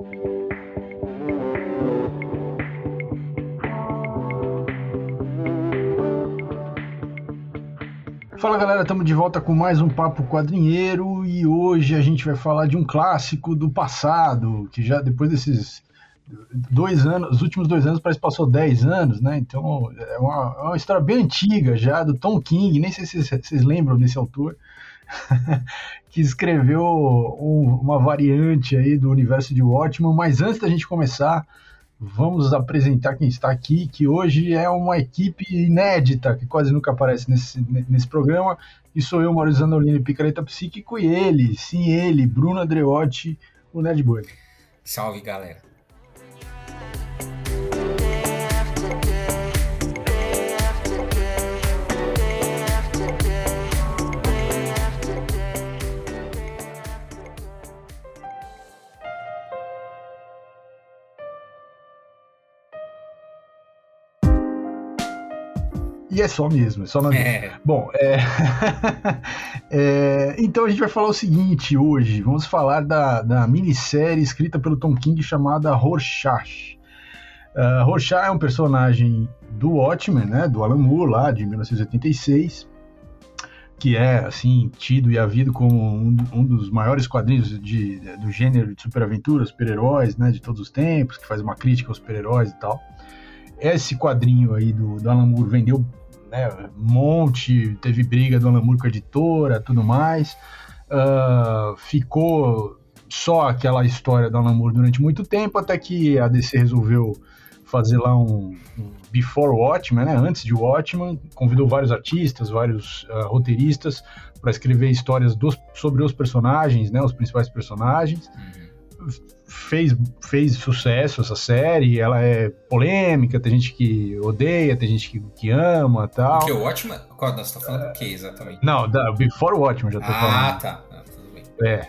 Fala galera, estamos de volta com mais um Papo Quadrinheiro e hoje a gente vai falar de um clássico do passado, que já depois desses dois anos, os últimos dois anos parece que passou dez anos, né? Então é uma, é uma história bem antiga já, do Tom King, nem sei se vocês lembram desse autor, que escreveu um, uma variante aí do universo de Watchmen, mas antes da gente começar, vamos apresentar quem está aqui, que hoje é uma equipe inédita, que quase nunca aparece nesse, nesse programa, e sou eu, Maurício Zanolini, Picareta Psíquico, e ele, sim ele, Bruno Andreotti, o Nerd Boy. Salve, galera. E é só mesmo, é só na é. Bom, é... é... então a gente vai falar o seguinte hoje. Vamos falar da, da minissérie escrita pelo Tom King chamada Rorschach. Uh, Rorschach é um personagem do Watchmen, né, do Alan Moore, lá de 1986, que é, assim, tido e havido como um, um dos maiores quadrinhos de, do gênero de superaventuras, super-heróis, né, de todos os tempos, que faz uma crítica aos super-heróis e tal. Esse quadrinho aí do, do Alan Moore vendeu né, monte, teve briga do Alan Moore com a editora, tudo mais. Uh, ficou só aquela história do Alan Moore durante muito tempo, até que a DC resolveu fazer lá um, um Before Watchmen, né, antes de Watchmen, convidou vários artistas, vários uh, roteiristas para escrever histórias dos, sobre os personagens, né, os principais personagens. Uhum fez, fez sucesso essa série, ela é polêmica, tem gente que odeia, tem gente que, que ama tal. O que, o Watchmen? Qual, você tá falando o que exatamente? Não, da Before Watchmen já tô ah, falando. Ah, tá. Ah, tudo bem. É.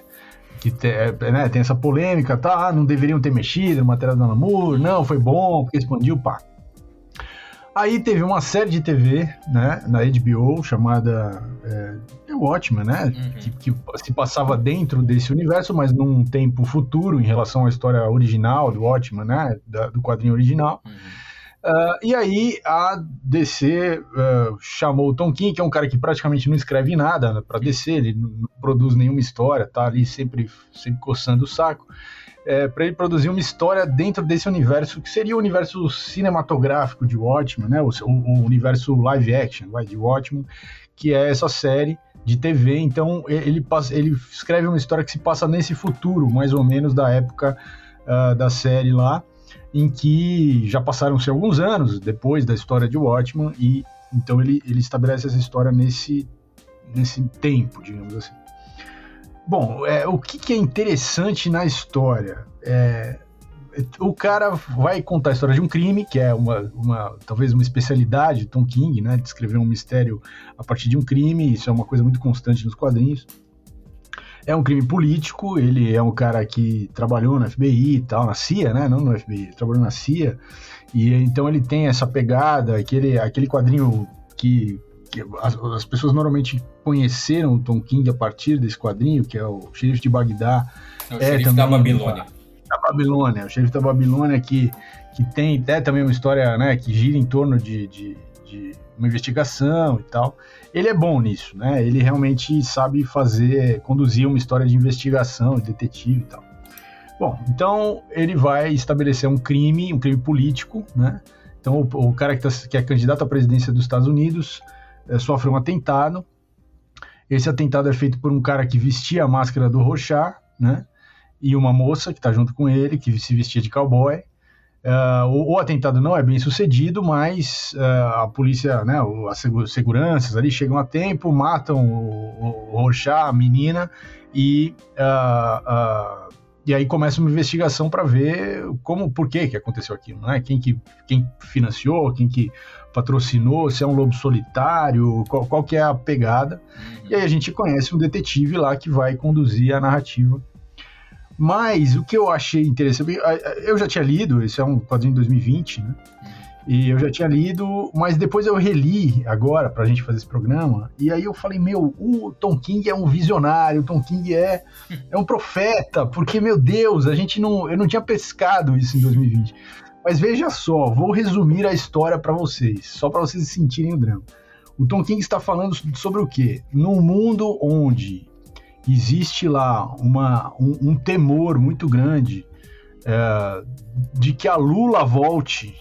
Que te, é, né, tem essa polêmica, tá? Ah, não deveriam ter mexido no material do Namur, não, foi bom, porque expandiu, pá. Aí teve uma série de TV, né, na HBO, chamada é, Watchmen, né, uhum. que, que, se passava dentro desse universo, mas num tempo futuro em relação à história original do Watchmen, né, da, do quadrinho original. Uhum. Uh, e aí a DC uh, chamou o Tom King, que é um cara que praticamente não escreve nada para DC, ele não produz nenhuma história, tá ali sempre, sempre coçando o saco é, para ele produzir uma história dentro desse universo, que seria o universo cinematográfico de Watchmen, né? o, o universo live action vai, de Watchmen, que é essa série de TV. Então ele, passa, ele escreve uma história que se passa nesse futuro, mais ou menos da época uh, da série lá, em que já passaram-se alguns anos depois da história de Watchmen, e então ele, ele estabelece essa história nesse, nesse tempo, digamos assim. Bom, é, o que, que, é interessante na história? É, o cara vai contar a história de um crime, que é uma, uma talvez uma especialidade de Tom King, né? De escrever um mistério a partir de um crime, isso é uma coisa muito constante nos quadrinhos. É um crime político, ele é um cara que trabalhou na FBI e tal, na CIA, né? Não no FBI, trabalhou na CIA. E então ele tem essa pegada, aquele, aquele quadrinho que que as, as, pessoas normalmente conheceram o Tom King a partir desse quadrinho, que é o Xerife de Bagdá. É o é, Xerife da Babilônia. Babilônia, o Xerife da Babilônia que, que tem até também uma história né, que gira em torno de, de, de uma investigação e tal. Ele é bom nisso, né? Ele realmente sabe fazer, conduzir uma história de investigação, detetive e tal. Bom, então ele vai estabelecer um crime, um crime político, né? Então o, o cara que, tá, que é candidato à presidência dos Estados Unidos é, sofre um atentado. Esse atentado é feito por um cara que vestia a máscara do Rorschach, né? E uma moça que está junto com ele, que se vestia de cowboy. Uh, o, o, atentado não é bem sucedido, mas uh, a polícia, né, as seguranças ali chegam a tempo, matam o, o, o Rorschach, a menina, e, uh, e aí começa uma investigação para ver como, por que que aconteceu aquilo, né? Quem que quem financiou, quem que patrocinou, se é um lobo solitário, qual, qual que é a pegada. Uhum. E aí a gente conhece um detetive lá que vai conduzir a narrativa. Mas o que eu achei interessante, eu já tinha lido, esse é um quadrinho de 2020, né? E eu já tinha lido, mas depois eu reli agora pra gente fazer esse programa. E aí eu falei, meu, o Tom King é um visionário, o Tom King é, é um profeta, porque, meu Deus, a gente não. Eu não tinha pescado isso em 2020. Mas veja só, vou resumir a história para vocês, só para vocês sentirem o drama. O Tom King está falando sobre o quê? Num mundo onde existe lá uma, um, um temor muito grande é, de que a Lula volte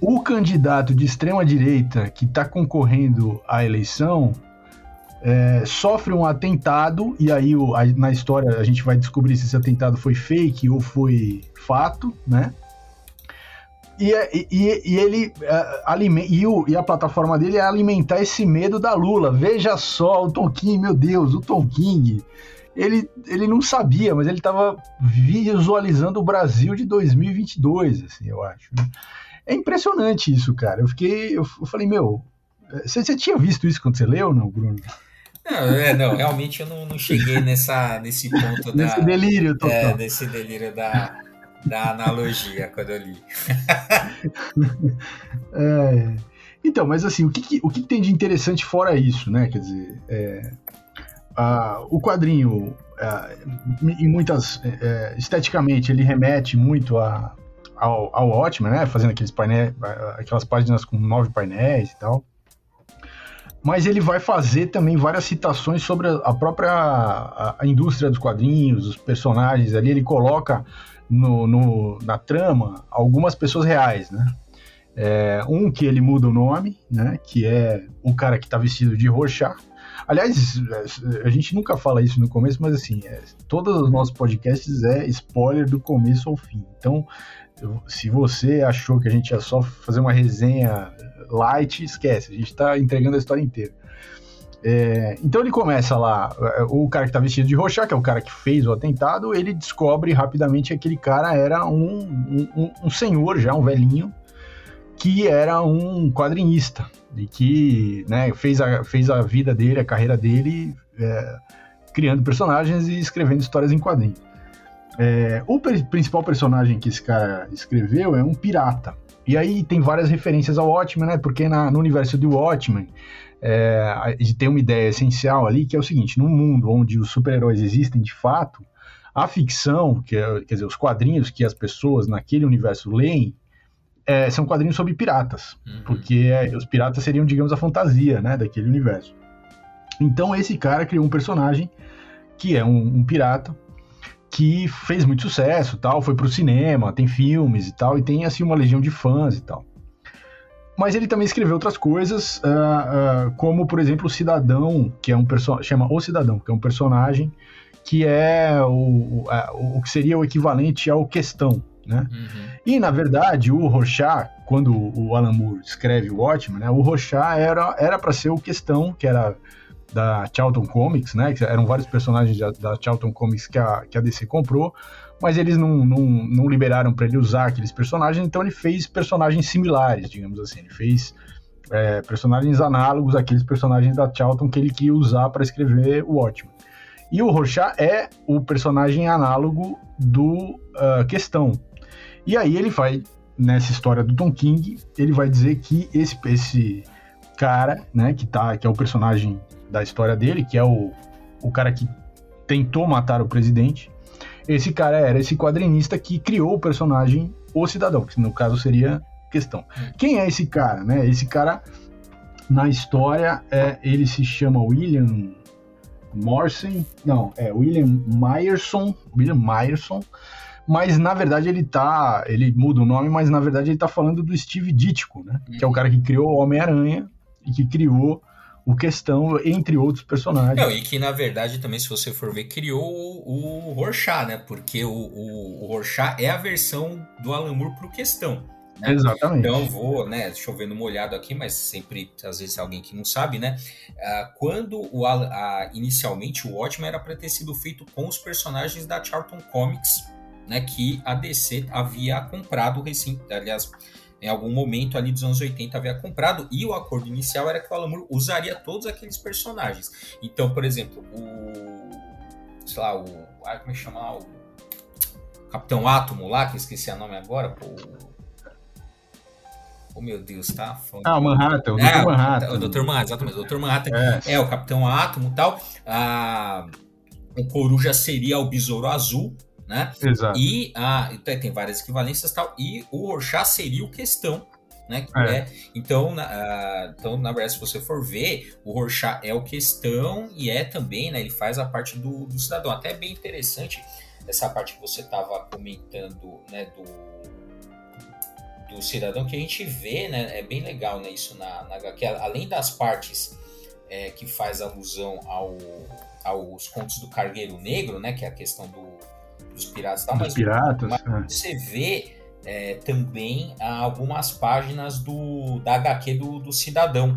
o candidato de extrema direita que está concorrendo à eleição é, sofre um atentado e aí o, a, na história a gente vai descobrir se esse atentado foi fake ou foi fato, né? E, é, e, e ele é, e, o, e a plataforma dele é alimentar esse medo da Lula. Veja só, o Tom King, meu Deus, o Tom King. Ele, ele não sabia, mas ele estava visualizando o Brasil de 2022, assim, eu acho. Né? É impressionante isso, cara. Eu fiquei. Eu, eu falei, meu. Você, você, tinha visto isso quando você leu, não, Bruno? Não, é, não realmente eu não, não cheguei nessa, nesse ponto da. Nesse delírio total. É, nesse delírio da, da analogia quando eu li. é, então, mas assim, o que, que o que, que, tem de interessante fora isso, né? Quer dizer, é, a, o quadrinho, é, em muitas. É, esteticamente, ele remete muito a, ao, ao né? Fazendo aqueles painéis, aquelas páginas com nove painéis e tal. Mas ele vai fazer também várias citações sobre a própria a, a indústria dos quadrinhos, os personagens ali. Ele coloca no, no, na trama algumas pessoas reais, né? É, um que ele muda o nome, né? Que é o cara que tá vestido de Rorschach. Aliás, a gente nunca fala isso no começo, mas assim, é, todos os nossos podcasts é spoiler do começo ao fim. Então, se você achou que a gente ia só fazer uma resenha light, esquece, a gente está entregando a história inteira. É, então ele começa lá, é, o cara que está vestido de roxa, que é o cara que fez o atentado, ele descobre rapidamente que aquele cara era um, um, um senhor já, um velhinho, que era um quadrinista e que né, fez, a, fez a vida dele, a carreira dele, é, criando personagens e escrevendo histórias em quadrinhos. É, o principal personagem que esse cara escreveu é um pirata. E aí tem várias referências ao Watchmen, né? Porque na, no universo do Watchmen é, a gente tem uma ideia essencial ali que é o seguinte: num mundo onde os super-heróis existem de fato, a ficção, que é, quer dizer, os quadrinhos que as pessoas naquele universo leem, é, são quadrinhos sobre piratas, uhum. porque é, os piratas seriam, digamos, a fantasia, né, daquele universo. Então esse cara criou um personagem que é um, um pirata que fez muito sucesso, tal, foi pro cinema, tem filmes e tal, e tem assim uma legião de fãs e tal. Mas ele também escreveu outras coisas, uh, uh, como por exemplo o Cidadão, que é um personagem, chama O Cidadão, que é um personagem que é o, o, o que seria o equivalente ao Questão, né? Uhum. E na verdade o Rorschach, quando o Alan Moore escreve o Watchmen, né, o Rorschach era era para ser o Questão, que era da Charlton Comics, né? Que eram vários personagens da, da Charlton Comics que a, que a DC comprou, mas eles não, não, não liberaram para ele usar aqueles personagens, então ele fez personagens similares, digamos assim. Ele fez é, personagens análogos àqueles personagens da Charlton que ele queria usar para escrever o Watchmen. E o Rorschach é o personagem análogo do uh, Questão. E aí ele vai, nessa história do Tom King, ele vai dizer que esse, esse cara, né, que, tá, que é o personagem da história dele, que é o, o cara que tentou matar o presidente. Esse cara era esse quadrinista que criou o personagem O Cidadão, que no caso seria questão. Quem é esse cara, né? Esse cara na história é, ele se chama William Morrison, não, é William Myerson, William Myerson, mas na verdade ele tá, ele muda o nome, mas na verdade ele tá falando do Steve Ditko, né? Que é o cara que criou o Homem-Aranha e que criou o Questão, entre outros personagens. Não, e que na verdade também, se você for ver, criou o, o Rorschach, né? Porque o, o, o Rorschach é a versão do Alan Moore pro Questão. Né? Exatamente. Então vou, né, chovendo molhado aqui, mas sempre, às vezes, alguém que não sabe, né? Uh, quando o, a, inicialmente o Watchmen era para ter sido feito com os personagens da Charlton Comics, né? Que a DC havia comprado recém, aliás, em algum momento ali dos anos 80 havia comprado, e o acordo inicial era que o Alan Moore usaria todos aqueles personagens. Então, por exemplo, o. sei lá, o. Ah, como é que chama? O Capitão Átomo lá, que eu esqueci o nome agora, pô. Oh, meu Deus, tá foda. Ah, o Manhattan, o é, Dr. Manhattan. O Dr. Manhattan, exatamente. O Dr. Manhattan é, é o Capitão Átomo e tal. Ah, o Coruja seria o Besouro Azul, né? Exato. E então, tem várias equivalências e tal. E o Rorschach seria o Questão, né? É. É, então, na, então, na verdade, se você for ver, o Rorschach é o questão e é também, né? Ele faz a parte do, do cidadão. Até é bem interessante essa parte que você estava comentando, né? Do, do cidadão que a gente vê, né? É bem legal, né? Isso na, na que além das partes é, que faz alusão ao, aos contos do Cargueiro Negro, né? Que é a questão do, dos piratas, tá? Dos mas, piratas. Mas é. você vê é, também algumas páginas do, da HQ do, do Cidadão,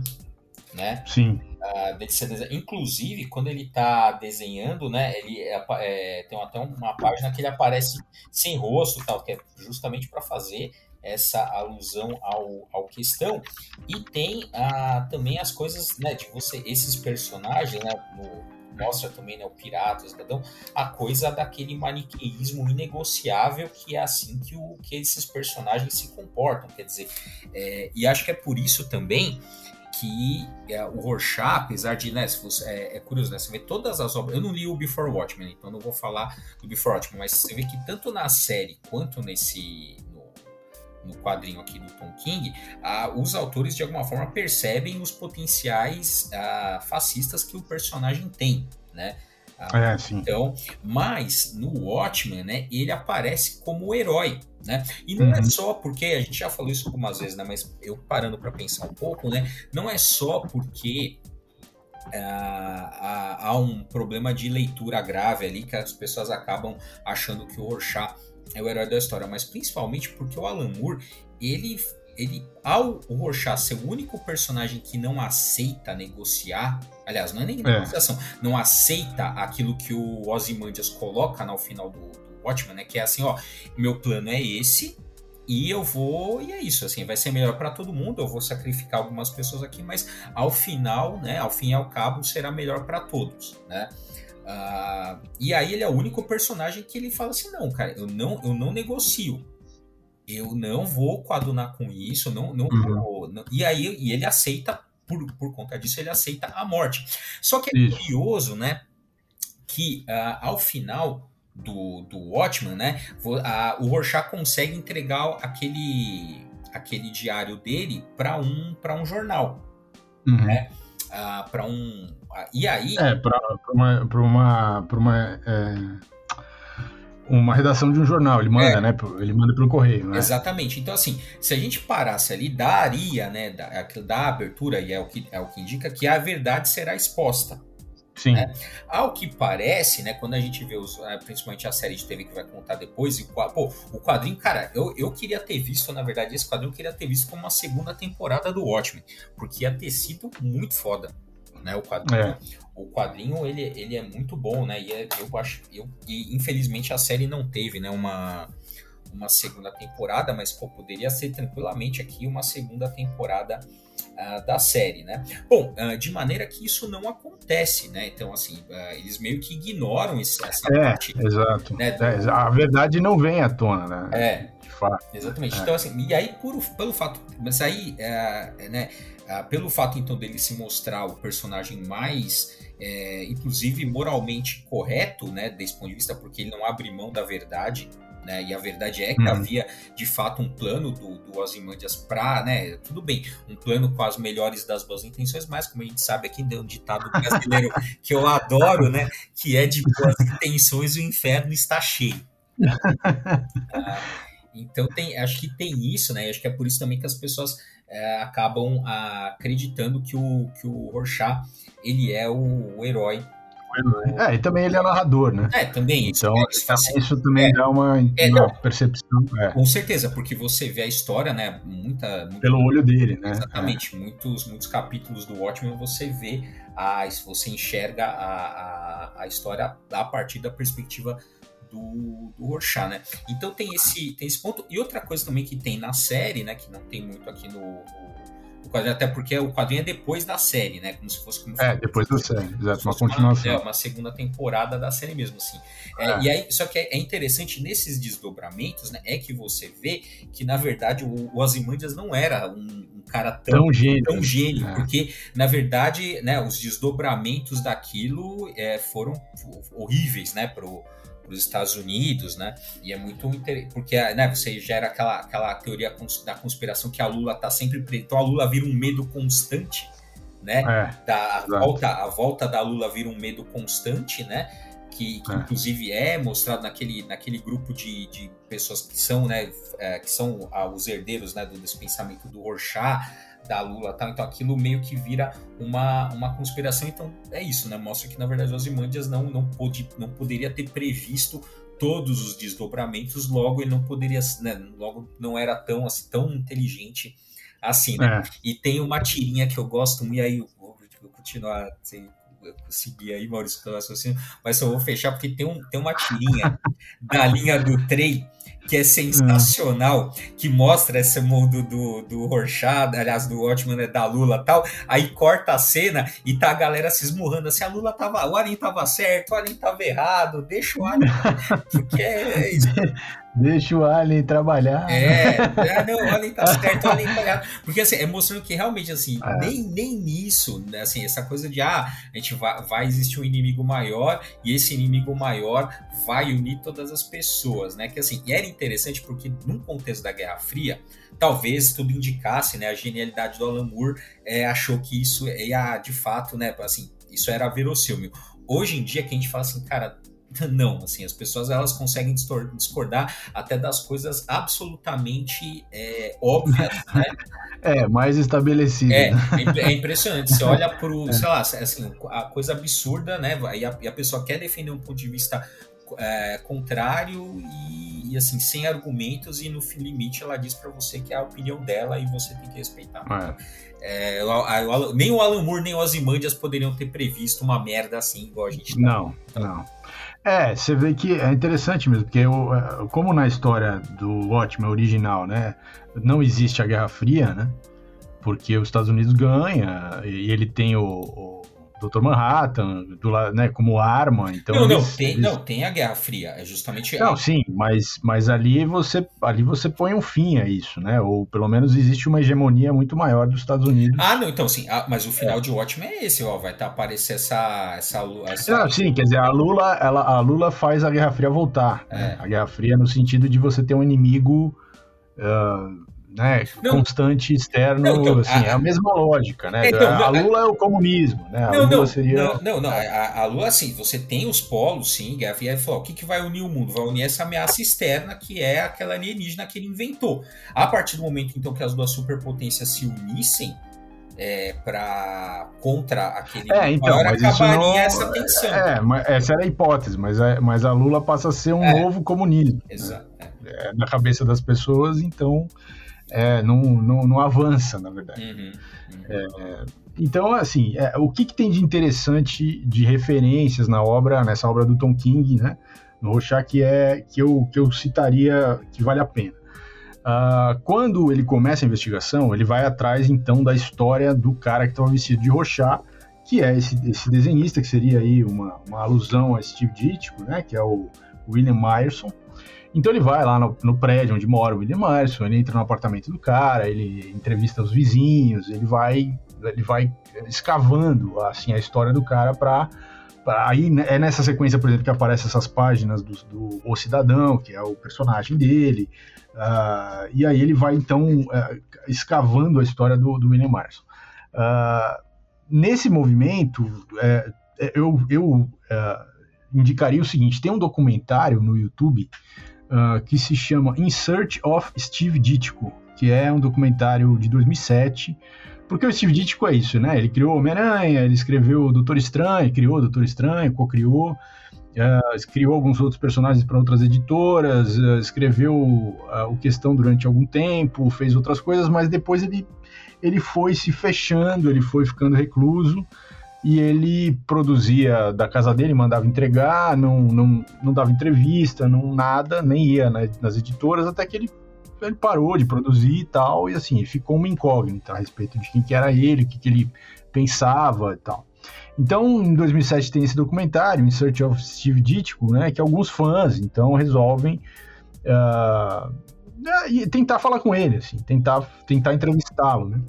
né? Sim. Uh, inclusive, quando ele está desenhando, né, ele é, é, tem até uma página que ele aparece sem rosto, tal, que é justamente para fazer essa alusão ao, ao questão. E tem uh, também as coisas, né, de você, esses personagens, né, no, mostra também né, o pirata, o cidadão, a coisa daquele maniqueísmo inegociável que é assim que, o, que esses personagens se comportam. Quer dizer, é, e acho que é por isso também que é, o Rorschach, apesar de, né, você, é, é, curioso, né, você vê todas as obras, eu não li o Before Watchmen, então não vou falar do Before Watchmen, mas você vê que tanto na série quanto nesse, no quadrinho aqui do Tom King, ah, os autores de alguma forma percebem os potenciais ah, fascistas que o personagem tem, né? Ah, é, sim. Então, mas no Watchmen, né, ele aparece como herói, né? E não é uhum. é só porque a gente já falou isso algumas vezes, né? Mas eu parando para pensar um pouco, né? Não é só porque há, há um problema de leitura grave ali que as pessoas acabam achando que o Rorschach é o herói da história, mas principalmente porque o Alan Moore, ele, ele ao o Rorschach ser o único personagem que não aceita negociar, aliás, não é nem é. negociação, não aceita aquilo que o Ozymandias coloca no final do, do Watchmen, né, que é assim, ó, meu plano é esse, e eu vou, e é isso, assim, vai ser melhor para todo mundo. Eu vou sacrificar algumas pessoas aqui, mas ao final, né, ao fim e ao cabo, será melhor para todos, né? Uh, e aí ele é o único personagem que ele fala assim, não, cara, eu não, eu não negocio. Eu não vou coadunar com isso, não, não, uhum. vou, não. E aí e ele aceita, por, por conta disso, ele aceita a morte. Só que é isso. curioso, né? Que uh, ao final do, do Watchman, né? A, o Rorschach consegue entregar aquele, aquele diário dele para um, um jornal. Uhum. Né? Uh, para um e aí. É, para uma. Pra uma, pra uma é uma redação de um jornal, ele manda, é. né? Ele manda pelo correio, né? Exatamente. Então, assim, se a gente parasse ali, daria, né? Da, da abertura, e é o, que, é o que indica que a verdade será exposta. Sim. Né? Ao que parece, né? Quando a gente vê os, é, principalmente a série de TV que vai contar depois, e o, pô, o quadrinho, cara, eu, eu queria ter visto, na verdade, esse quadrinho eu queria ter visto como uma segunda temporada do Watchmen, porque ia ter sido muito foda né? O quadrinho, é. o quadrinho ele, ele é muito bom, né? E é, eu acho, eu, e infelizmente a série não teve, né? Uma, uma segunda temporada, mas pô, poderia ser tranquilamente aqui uma segunda temporada uh, da série, né? Bom, uh, de maneira que isso não acontece, né? Então, assim, uh, eles meio que ignoram esse, essa é, parte. Exato. Né, do... É, a verdade não vem à tona, né? É. De fato. Exatamente. É. Então, assim, e aí, por, pelo fato. Mas aí, né? Ah, pelo fato então dele se mostrar o personagem mais, é, inclusive moralmente correto, né, desse ponto de vista, porque ele não abre mão da verdade, né, e a verdade é que uhum. havia de fato um plano do, do Ozymandias para, né, tudo bem, um plano com as melhores das boas intenções, mas como a gente sabe aqui, deu um ditado brasileiro que eu adoro, né, que é de boas intenções o inferno está cheio. ah, então tem, acho que tem isso, né, acho que é por isso também que as pessoas é, acabam acreditando que o, que o Rorschach ele é o, o herói é, e também ele é narrador, né? É, também. Então, isso, isso também é, dá uma, é, uma percepção. É. Com certeza, porque você vê a história, né? Muita, muita Pelo olho dele, né? Exatamente. É. Muitos, muitos capítulos do Watchmen você vê, a, você enxerga a, a, a história a partir da perspectiva do, do Rorschach, né? Então tem esse, tem esse ponto. E outra coisa também que tem na série, né? Que não tem muito aqui no, no, quadrinho, até porque o quadrinho é depois da série, né? Como se fosse como É, depois da série, exato, uma continuação. Uma, é, uma segunda temporada da série mesmo, assim. É, é. E aí, só que é, interessante nesses desdobramentos, né? É que você vê que, na verdade, o, o Ozymandias não era um, um cara tão, tão gênio, tão gênio é. porque, na verdade, né, os desdobramentos daquilo é, foram horríveis, né? Pro, para os Estados Unidos, né? E é muito interessante, porque né, você gera aquela, aquela teoria da conspiração que a Lula está sempre. Então a Lula vira um medo constante, né? É, da, a, volta, a volta da Lula vira um medo constante, né? Que, que é. inclusive é mostrado naquele, naquele grupo de, de pessoas que são, né, é, que são os herdeiros né, do, desse pensamento do Rorschach, da Lula tal. Então aquilo meio que vira uma, uma conspiração. Então é isso, né? Mostra que na verdade os Ozymandias não, não, pôde, não poderia ter previsto todos os desdobramentos, logo ele não poderia, né? Logo não era tão, assim, tão inteligente assim, né? É. E tem uma tirinha que eu gosto e aí eu vou, vou continuar assim, seguir aí, Maurício, pelo raciocínio, mas só vou fechar porque tem, um, tem uma tirinha da linha do trem que é sensacional, que mostra esse mundo do, do Rorschach, aliás, do Watchman, né, da Lula tal, aí corta a cena e tá a galera se esmurrando assim, a Lula tava, o Alien tava certo, o Alien tava errado, deixa o Alien, porque é isso. Deixa o Alien trabalhar. É, é não, o Alien tá certo, o Alien tá errado. Porque assim, é mostrando que realmente, assim, é. nem, nem nisso, né, assim, essa coisa de, ah, a gente vai, vai existir um inimigo maior e esse inimigo maior vai unir todas as pessoas, né? Que assim, era interessante porque num contexto da Guerra Fria, talvez tudo indicasse, né? A genialidade do Alan Moore é, achou que isso ia, de fato, né? Assim, isso era verossímil. Hoje em dia, que a gente fala assim, cara, não, assim, as pessoas elas conseguem discordar até das coisas absolutamente é, óbvias, né? É, mais estabelecido. É, é, é impressionante. Você olha para o, é. sei lá, assim, a coisa absurda, né? E a, e a pessoa quer defender um ponto de vista é, contrário e, e, assim, sem argumentos, e no limite ela diz para você que é a opinião dela e você tem que respeitar. É. É, a, a, nem o Alan Moore nem o Ozymandias poderiam ter previsto uma merda assim, igual a gente tá Não, então, não. É, você vê que é interessante mesmo, porque eu, é, como na história do Watchmen original, né, não existe a Guerra Fria, né, porque os Estados Unidos ganha e ele tem o, o Dr. Manhattan, do, né, como arma. Então não, eles, não, tem, eles... não, tem a Guerra Fria. É justamente. Não, sim, mas, mas ali, você, ali você põe um fim a isso, né? Ou pelo menos existe uma hegemonia muito maior dos Estados Unidos. Ah, não, então sim. Ah, mas o final é. de Watchmen é esse, ó. Vai tá, aparecer essa. essa, essa... Não, sim, quer dizer, a Lula, ela, a Lula faz a Guerra Fria voltar. É. Né? A Guerra Fria no sentido de você ter um inimigo. Uh, né, não, constante externo, não, então, assim, a, é a mesma lógica, né? Então, a, Lula é o comunismo, né? A não, Lula seria... não, não, a, a, Lula, assim, você tem os polos, sim, Guerra Fria, falou, o que, que vai unir o mundo? Vai unir essa ameaça externa, que é aquela alienígena que ele inventou. A partir do momento, então, que as duas superpotências se unissem, é, para contra aquele é, então, mas acabaria não, essa tensão. É, essa era a hipótese, mas a, mas a Lula passa a ser um é, novo comunismo. Exato. Né? É, na cabeça das pessoas, então é, não, não, não, avança, na verdade. Uhum, uhum. É, então, assim, é, o que, que, tem de interessante de referências na obra, nessa obra do Tom King, né, no Rorschach, que, é, que, eu, que eu citaria que vale a pena? Uh, quando ele começa a investigação, ele vai atrás, então, da história do cara que estava vestido de Rorschach, que é esse, esse desenhista, que seria aí uma, uma alusão a Steve Ditko, né, que é o William Myerson, então ele vai lá no, no, prédio onde mora o William Morrison, ele entra no apartamento do cara, ele entrevista os vizinhos, ele vai, ele vai escavando assim a história do cara para aí é nessa sequência, por exemplo, que aparecem essas páginas do, do, O Cidadão, que é o personagem dele, uh, e aí ele vai então uh, escavando a história do, do William Morrison. Uh, nesse movimento, é, é, eu, eu indicaria o seguinte: tem um documentário no YouTube uh, que se chama In Search of Steve Ditko, que é um documentário de 2007. Porque o Steve Ditko é isso, né? Ele criou Homem-Aranha, ele escreveu Doutor Estranho, criou Doutor Estranho, co-criou, uh, criou alguns outros personagens para outras editoras, uh, escreveu o Questão durante algum tempo, fez outras coisas, mas depois ele, ele foi se fechando, ele foi ficando recluso e ele produzia da casa dele, mandava entregar, não, não, não dava entrevista, não nada, nem ia nas editoras, até que ele ele parou de produzir e tal, e assim, ficou uma incógnita a respeito de quem que era ele, o que, que ele pensava e tal. Então, em 2007 tem esse documentário, In Search of Steve Ditko, né, que alguns fãs, então, resolvem uh, tentar falar com ele, assim, tentar, tentar entrevistá-lo, né.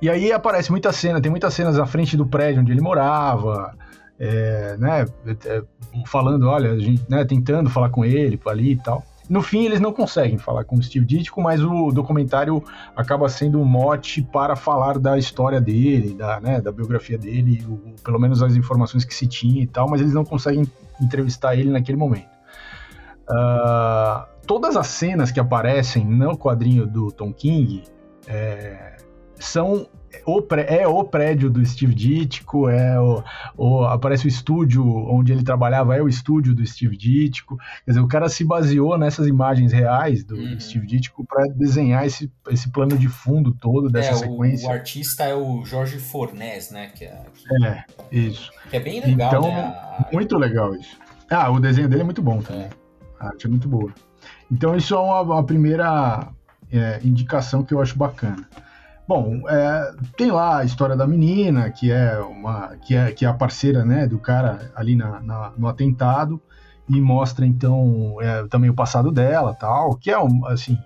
E aí aparece muita cena, tem muitas cenas à frente do prédio onde ele morava, é, né, é, falando, olha, a gente, né, tentando falar com ele ali e tal. No fim, eles não conseguem falar com o Steve Ditko, mas o documentário acaba sendo um mote para falar da história dele, da, né, da biografia dele, o, pelo menos as informações que se tinha e tal, mas eles não conseguem entrevistar ele naquele momento. Uh, todas as cenas que aparecem no quadrinho do Tom King é, são o é o prédio do Steve Ditko, é o, o, aparece o estúdio onde ele trabalhava, é o estúdio do Steve Ditko. Quer dizer, o cara se baseou nessas imagens reais do, uhum. Steve Ditko para desenhar esse, esse plano de fundo todo dessa é, sequência. O, o, artista é o Jorge Fornés, né? Que é, que, é, isso. Que é bem legal, então, né? A... Muito legal isso. Ah, o desenho dele é muito bom também. É. A arte é muito boa. Então, isso é uma, uma primeira é, indicação que eu acho bacana. Bom, é, tem lá a história da menina, que é uma que é, que é a parceira né, do cara ali na, na no atentado, e mostra então é, também o passado dela, tal, que é um, assim,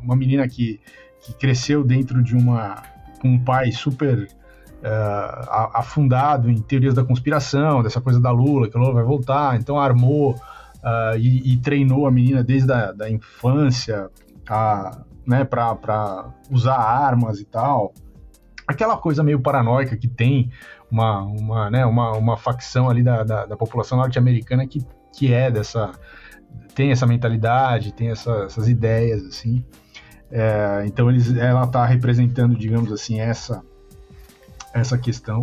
uma menina que, que cresceu dentro de uma um pai super uh, afundado em teorias da conspiração, dessa coisa da Lula, que o Lula vai voltar, então armou uh, e, e, treinou a menina desde a da infância a né, para usar armas e tal. Aquela coisa meio paranoica que tem uma, uma, né, uma, uma facção ali da, da, da população norte-americana que, que é dessa. tem essa mentalidade, tem essa, essas ideias, assim. É, então eles, ela está representando, digamos assim, essa, essa questão.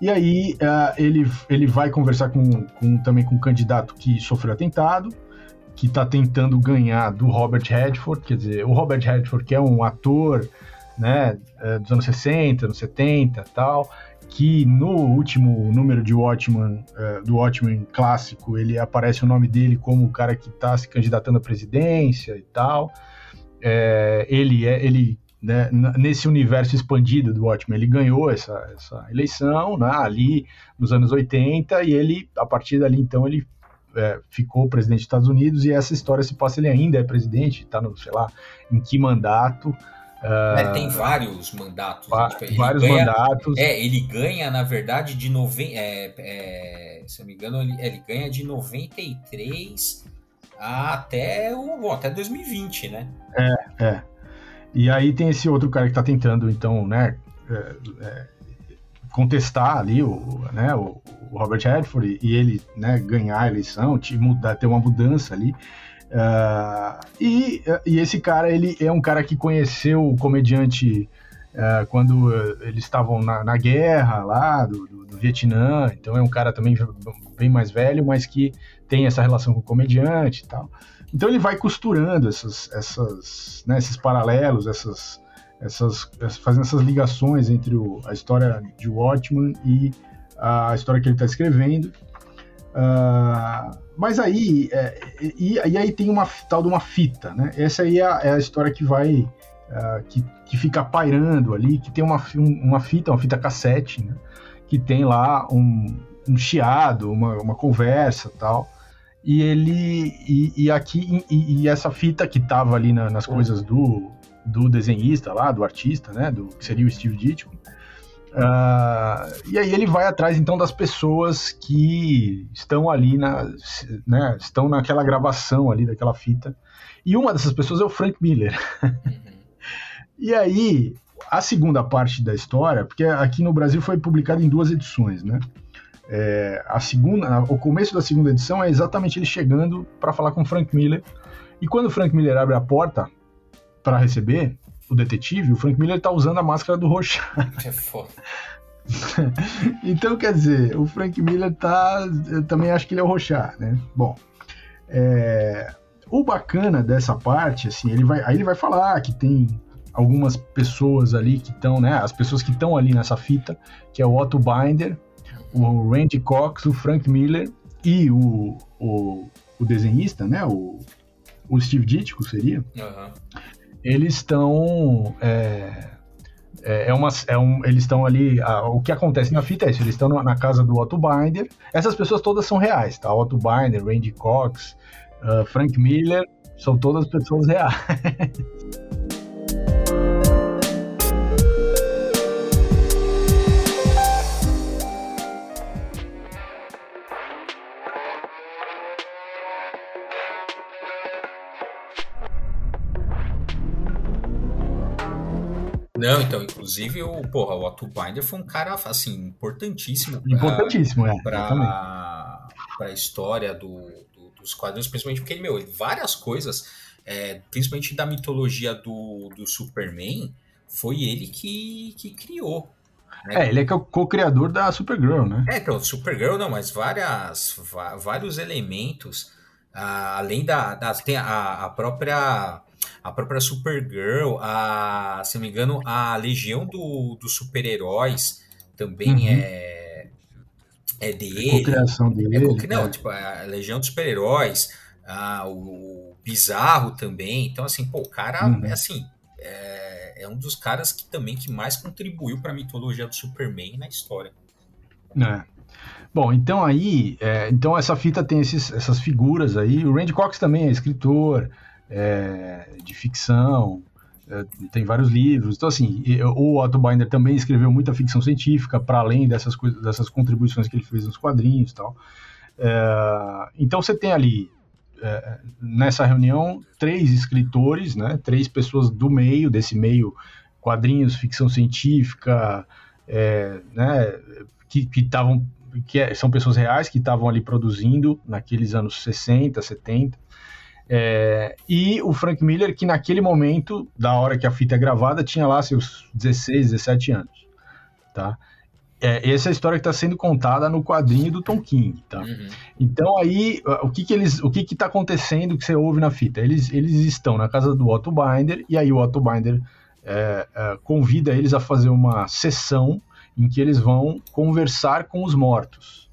E aí uh, ele, ele vai conversar com, com, também com um candidato que sofreu atentado, que está tentando ganhar do Robert Redford, quer dizer, o Robert Redford que é um ator, né, é, dos anos 60, anos 70 tal, que no último número de Watchmen, é, do Watchmen clássico, ele aparece o nome dele como o cara que está se candidatando à presidência e tal. É, ele é, ele né, nesse universo expandido do Watchmen, ele ganhou essa, essa eleição né, ali nos anos 80 e ele, a partir dali, então, ele é, ficou presidente dos Estados Unidos e essa história se passa, ele ainda é presidente, está no, sei lá, em que mandato. Uh, é, tem vários mandatos. Né? Tipo, vários ganha, mandatos. É, ele ganha, na verdade, de 90. É, é, se eu não me engano, ele, ele ganha de 93 até, o, até 2020, né? É, é. E aí tem esse outro cara que está tentando, então, né, é, é, contestar ali o, né, o, o Robert Redford e, ele né, ganhar a eleição, te mudar, ter uma mudança ali. Uh, e, e esse cara, ele é um cara que conheceu o comediante uh, quando uh, eles estavam na, na, guerra lá do, do, do, Vietnã, então é um cara também bem mais velho, mas que tem essa relação com o comediante e tal. Então ele vai costurando essas, essas, né, esses paralelos, essas, essas, fazendo essas ligações entre o, a história de Watchman e a história que ele está escrevendo. Uh, mas aí, é, e, e, aí tem uma tal de uma fita, né? Essa aí é a, é a história que vai, uh, que, que fica pairando ali, que tem uma, uma fita, uma fita cassete, né? Que tem lá um, um chiado, uma, uma conversa tal. E ele, e, e aqui, e, e, essa fita que tava ali na, nas coisas do, do desenhista lá, do artista, né, do que seria o Steve Ditko. Uh, e aí ele vai atrás então das pessoas que estão ali na, né, estão naquela gravação ali daquela fita. E uma dessas pessoas é o Frank Miller. e aí a segunda parte da história, porque aqui no Brasil foi publicado em duas edições, né? É, a segunda, o começo da segunda edição é exatamente ele chegando para falar com o Frank Miller. E quando o Frank Miller abre a porta, para receber o detetive, o Frank Miller tá usando a máscara do Rorschach. É foda. então, quer dizer, o Frank Miller tá. Eu também acho que ele é o Rorschach, né? Bom. É, o bacana dessa parte, assim, ele vai, aí ele vai falar que tem algumas pessoas ali que estão, né? As pessoas que estão ali nessa fita, que é o Otto Binder, o Randy Cox, o Frank Miller e o, o, o desenhista, né? O, o Steve Ditko seria. Uhum. Eles estão. É, é, é, uma, é um, eles estão ali. A, o que acontece na fita é isso: eles estão na casa do Otto Binder. Essas pessoas todas são reais, tá? Otto Binder, Randy Cox, uh, Frank Miller, são todas pessoas reais. Não, então, inclusive, o, porra, o Otto Binder foi um cara, assim, importantíssimo. Pra, importantíssimo, é. Pra, pra história do, do, dos quadrinhos, principalmente porque ele, meu, várias coisas, é, principalmente da mitologia do, do Superman, foi ele que, que criou. Né? É, ele é co-criador da Supergirl, né? É, então, Supergirl não, mas várias, vários elementos, uh, além da, da tem a, a própria a própria Supergirl, a, se não me engano, a Legião do, dos Super-Heróis também uhum. é, é dele. É criação dele. É, não, é. tipo, a Legião dos Super-Heróis, o Bizarro também. Então, assim, pô, o cara uhum. é assim. É, é, um dos caras que também que mais contribuiu para a mitologia do Superman na história. É. Bom, então aí, é, então essa fita tem esses, essas figuras aí. O Randy Cox também é escritor, é, de ficção, é, tem vários livros. Então, assim, o Otto Binder também escreveu muita ficção científica, para além dessas, coisas, dessas contribuições que ele fez nos quadrinhos e tal. É, então, você tem ali, é, nessa reunião, três escritores, né, três pessoas do meio, desse meio, quadrinhos, ficção científica, é, né, que estavam que, é, são pessoas reais que estavam ali produzindo naqueles anos 60, 70, é, e o Frank Miller, que naquele momento, da hora que a fita é gravada, tinha lá seus 16, 17 anos. Tá? É, essa é a história que está sendo contada no quadrinho do Tom King, tá? Uhum. Então aí, o que que eles, o que que tá acontecendo que você ouve na fita? Eles, eles estão na casa do Otto Binder e aí o Otto Binder é, é, convida eles a fazer uma sessão em que eles vão conversar com os mortos.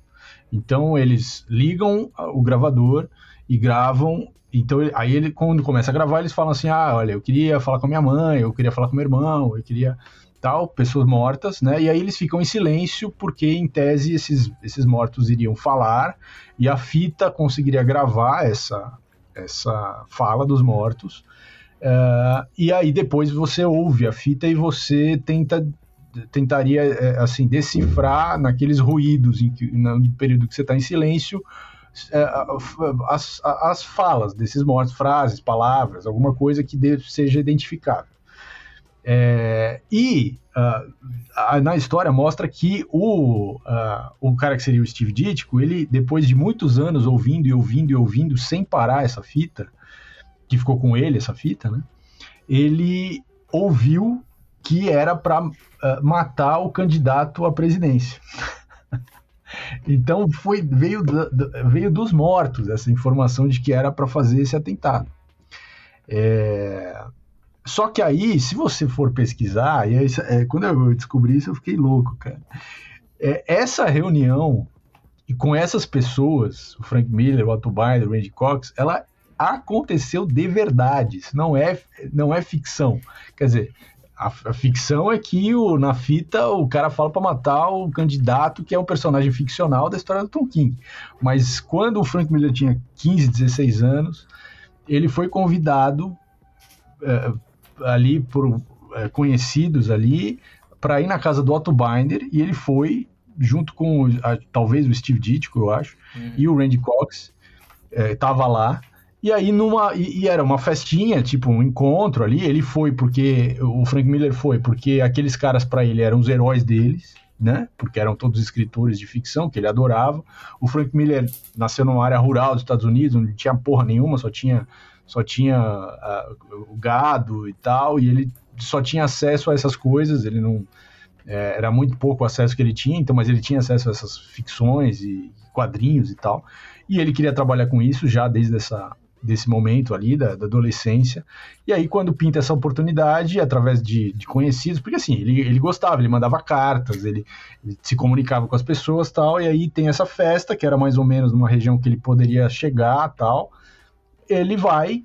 Então eles ligam o gravador e gravam então, aí ele, quando começa a gravar, eles falam assim: ah, olha, eu queria falar com a minha mãe, eu queria falar com meu irmão, eu queria tal, pessoas mortas, né? E aí eles ficam em silêncio, porque em tese esses, esses mortos iriam falar e a fita conseguiria gravar essa, essa fala dos mortos. Uh, e aí depois você ouve a fita e você tenta tentaria é, assim decifrar naqueles ruídos em que, no período que você está em silêncio as, as falas desses mortos, frases, palavras, alguma coisa que seja identificável. É, e uh, na história mostra que o, uh, o cara que seria o Steve Ditko, ele, depois de muitos anos ouvindo e ouvindo e ouvindo sem parar essa fita, que ficou com ele essa fita, né? Ele ouviu que era para uh, matar o candidato à presidência. Então foi veio, veio dos mortos essa informação de que era para fazer esse atentado. É... Só que aí, se você for pesquisar, e aí, é, quando eu descobri isso, eu fiquei louco, cara. É, essa reunião e com essas pessoas, o Frank Miller, o Otto Binder, o Randy Cox, ela aconteceu de verdade. Não é, não é ficção. Quer dizer, a, a, ficção é que o, na fita o cara fala para matar o candidato que é um personagem ficcional da história do Tom King. Mas quando o Frank Miller tinha 15, 16 anos, ele foi convidado é, ali por é, conhecidos ali para ir na casa do Otto Binder e ele foi junto com a, talvez o Steve Ditko, eu acho, uhum. e o Randy Cox estava é, lá e aí, numa. E, e, era uma festinha, tipo, um encontro ali. Ele foi porque. O Frank Miller foi porque aqueles caras, para ele, eram os heróis deles, né? Porque eram todos escritores de ficção que ele adorava. O Frank Miller nasceu numa área rural dos Estados Unidos, onde não tinha porra nenhuma, só tinha, só tinha o gado e tal. E ele só tinha acesso a essas coisas, ele não. É, era muito pouco o acesso que ele tinha, então, mas ele tinha acesso a essas ficções e quadrinhos e tal. E ele queria trabalhar com isso já desde essa desse momento ali, da, da, adolescência. E aí, quando pinta essa oportunidade, através de, de conhecidos, porque assim, ele, ele gostava, ele mandava cartas, ele, ele, se comunicava com as pessoas tal, e aí tem essa festa, que era mais ou menos numa região que ele poderia chegar tal. Ele vai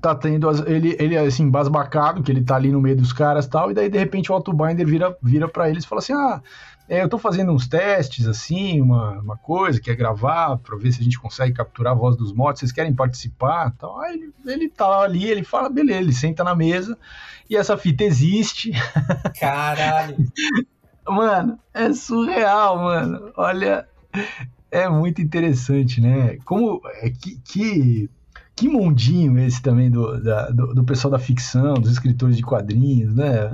tá tendo as, ele ele assim basbacado que ele tá ali no meio dos caras tal e daí de repente o Autobinder vira vira para eles e fala assim ah é, eu tô fazendo uns testes assim uma, uma coisa que é gravar para ver se a gente consegue capturar a voz dos mortos vocês querem participar tal. Aí ele, ele tá ali ele fala beleza ele senta na mesa e essa fita existe. Caralho. Mano é surreal mano. Olha é muito interessante né? Como é que, que que mundinho esse também do, da, do, do, pessoal da ficção, dos escritores de quadrinhos, né?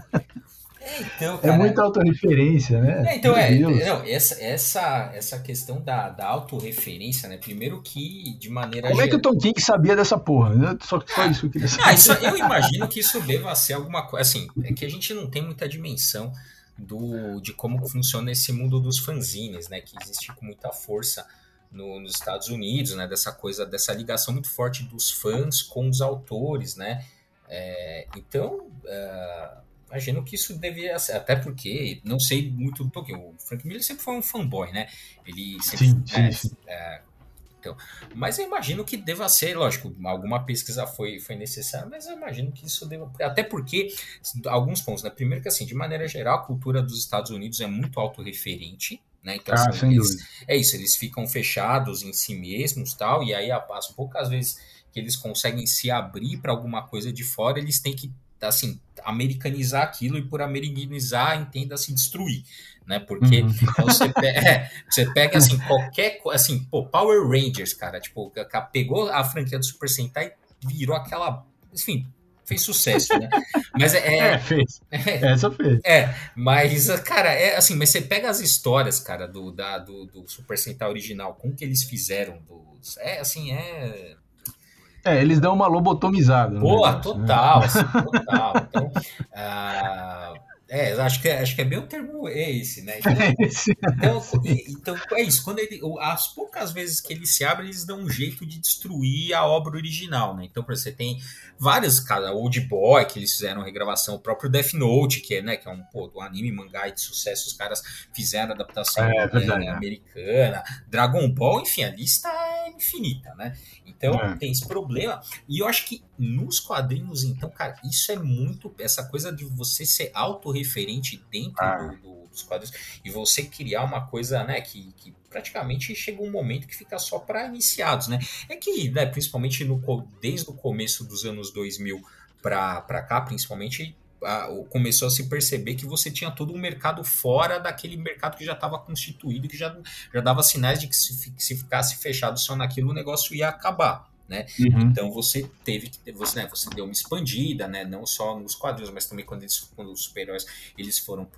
É, então, é cara, é muita autorreferência, né? É, então, é, não, essa, essa, essa questão da, da autorreferência, né? Primeiro que, de maneira Como geral... é que o Tom King sabia dessa porra? Só, só isso que ele ah, isso, Eu imagino que isso deva ser alguma coisa. Assim, é que a gente não tem muita dimensão do, de como funciona esse mundo dos fanzines, né? Que existe com muita força no, nos Estados Unidos, né? Dessa coisa, dessa ligação muito forte dos fãs com os autores, né? É, então, uh, imagino que isso devia ser, até porque não sei muito do Tolkien. O Frank Miller sempre foi um fanboy, né? Ele sempre. Sim, sim, sim. É, então, mas eu imagino que deva ser, lógico, alguma pesquisa foi, foi necessária, mas eu imagino que isso deva. Até porque, alguns pontos, né? Primeiro que assim, de maneira geral, a cultura dos Estados Unidos é muito autorreferente, né? Então, ah, assim, eles, é isso, eles ficam fechados em si mesmos tal, e aí as poucas vezes que eles conseguem se abrir para alguma coisa de fora, eles têm que assim americanizar aquilo e por americanizar entenda se destruir né porque uhum. você, pega, é, você pega assim qualquer assim pô, Power Rangers cara tipo pegou a franquia do Super Sentai e virou aquela enfim fez sucesso, né? Mas é. É, é fez. É, Essa fez. É, mas, cara, é assim, mas você pega as histórias, cara, do, da, do, do Super Sentai original, com que eles fizeram, dos, é assim, é. É, eles dão uma lobotomizada. Boa, né? total, né? assim, total. Então, uh, é, acho que, é, acho que é bem o termo esse, né? Então, é esse. Então, então, é isso. Quando ele, as poucas vezes que ele se abre, eles dão um jeito de destruir a obra original, né? Então, você tem vários, cara, Old Boy, que eles fizeram regravação, o próprio Death Note, que é, né, que é um, pô, do anime mangá de sucesso, os caras fizeram adaptação é, é, é, americana, Dragon Ball, enfim, a lista é infinita, né? Então, é. tem esse problema. E eu acho que nos quadrinhos, então, cara, isso é muito. Essa coisa de você ser autorreferente dentro ah. do, do, dos quadrinhos e você criar uma coisa, né, que, que praticamente chega um momento que fica só para iniciados, né? É que, né, principalmente no, desde o começo dos anos 2000 para cá, principalmente começou a se perceber que você tinha todo um mercado fora daquele mercado que já estava constituído, que já, já dava sinais de que se, se ficasse fechado só naquilo, o negócio ia acabar. Né? Uhum. Então você teve que você, né, você deu uma expandida, né, não só nos quadrinhos, mas também quando, eles, quando os super-heróis eles foram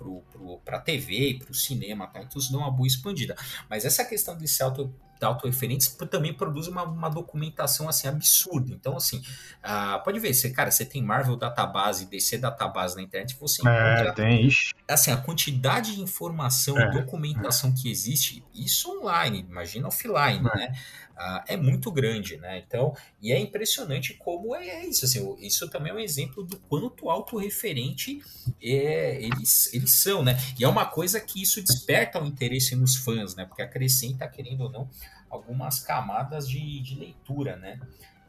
para a TV, para o cinema, tá? então isso deu uma boa expandida. Mas essa questão de ser auto, autorreferentes também produz uma, uma, documentação assim absurda. Então, assim, uh, pode ver, você, cara, você tem Marvel Database, DC Database na internet, você é, encontra. tem, ixi. Assim, a quantidade de informação, é, documentação é. que existe, isso online, imagina offline, é. né? Uh, é muito grande, né? Então, e é impressionante como é isso. Assim, isso também é um exemplo do quanto autorreferente é, eles, eles são, né? E é uma coisa que isso desperta o interesse nos fãs, né? Porque acrescenta, querendo ou não, algumas camadas de, de leitura, né?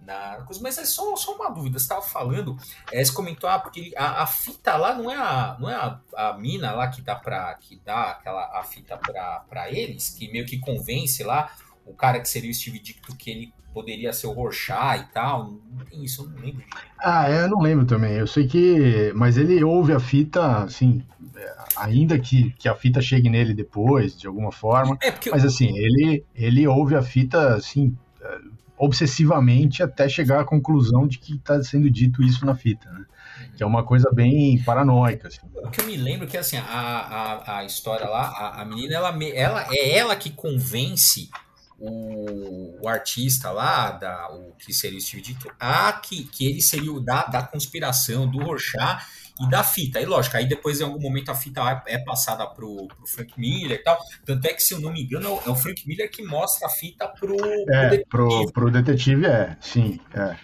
Na Mas é só, só uma dúvida, você estava falando, é, você comentou, ah, porque a, a, fita lá não é a, não é a, a mina lá que dá para que dá aquela a fita para eles, que meio que convence lá o cara que seria o Steve Dicto que ele poderia ser o Rorschach e tal. Não tem isso, eu não lembro. Ah, eu não lembro também. Eu sei que. Mas ele ouve a fita, assim. Ainda que, que a fita chegue nele depois, de alguma forma. É porque mas assim, ele, ele ouve a fita, assim. Obsessivamente até chegar à conclusão de que está sendo dito isso na fita, né? que é uma coisa bem paranoica. Assim. O que eu me lembro é que assim, a, a, a história lá, a, a menina, ela, ela é ela que convence o, o, artista lá, da, o que seria o Steve Ditko, a que, que ele seria o da, da conspiração, do Rorschach e da fita. Aí, lógico, aí depois em algum momento a fita é passada pro, pro Frank Miller e tal. Tanto é que, se eu não me engano, é o é Frank Miller que mostra a fita pro, é, pro detetive. Pro, pro detetive, é, sim, é.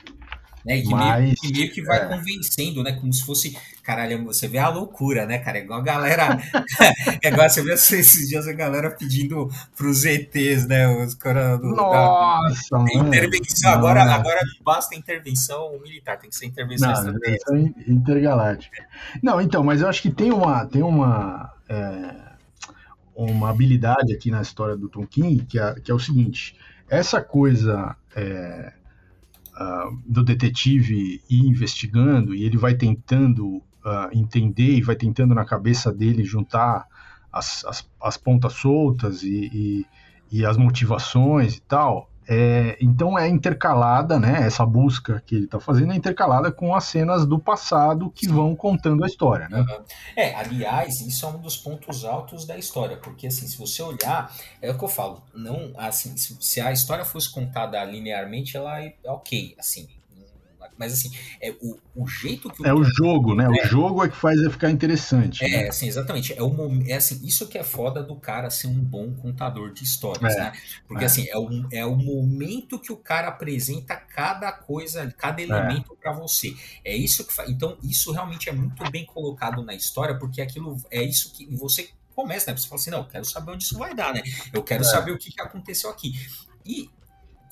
Né? Que, Mas, meio, que meio que vai é. convencendo, né? Como se fosse. Caralho, você vê a loucura, né, cara? É igual a galera. é igual você vê esses dias a galera pedindo pros ETs, né? Os caras do. Nossa, da, mano. Intervenção. Agora, agora não basta intervenção militar, tem que ser intervenção Não, intervenção intergaláctica. Não, então, mas eu acho que tem uma, tem uma, é, uma habilidade aqui na história do Tonkin que é, que é o seguinte: essa coisa é, ah, do detetive ir investigando e ele vai tentando ah, entender e vai tentando na cabeça dele juntar as, as, as pontas soltas e, e, e as motivações e tal. É, então é intercalada, né? Essa busca que ele está fazendo é intercalada com as cenas do passado que vão contando a história, né? Uhum. É, aliás, isso é um dos pontos altos da história, porque assim, se você olhar, é o que eu falo, não, assim, se, se a história fosse contada linearmente, ela é ok, assim, mas assim, é o, o jeito que o É o jogo, né? É. O jogo é que faz ele ficar interessante. É, né? assim, exatamente. É, o, é assim, isso que é foda do cara ser um bom contador de histórias, É, né? Porque é. assim, é o, é o momento que o cara apresenta cada coisa, cada elemento pra você. É isso que faz. Então, isso realmente é muito bem colocado na história, porque aquilo é isso que você começa, né? Você fala assim, não, eu quero saber onde isso vai dar, né? Eu quero É. saber o que, que aconteceu aqui. E